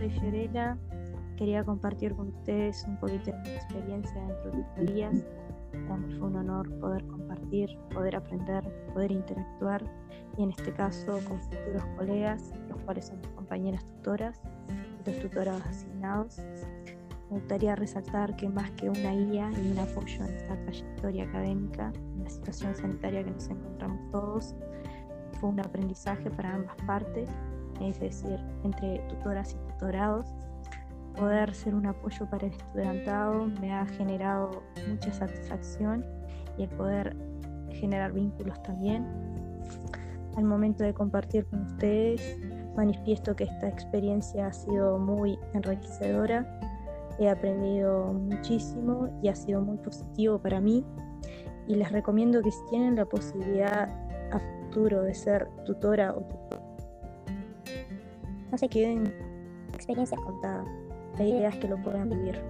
soy Fiorella. Quería compartir con ustedes un poquito de mi experiencia dentro de tutorías. Para mí fue un honor poder compartir, poder aprender, poder interactuar y en este caso con futuros colegas, los cuales son mis compañeras tutoras los tutorados asignados. Me gustaría resaltar que más que una guía y un apoyo en esta trayectoria académica, en la situación sanitaria que nos encontramos todos, fue un aprendizaje para ambas partes, es decir, entre tutoras y tutorados. Poder ser un apoyo para el estudiantado me ha generado mucha satisfacción y el poder generar vínculos también. Al momento de compartir con ustedes, manifiesto que esta experiencia ha sido muy enriquecedora, he aprendido muchísimo y ha sido muy positivo para mí y les recomiendo que si tienen la posibilidad a futuro de ser tutora o tutor, no se queden experiencias contadas. La que lo puedan vivir.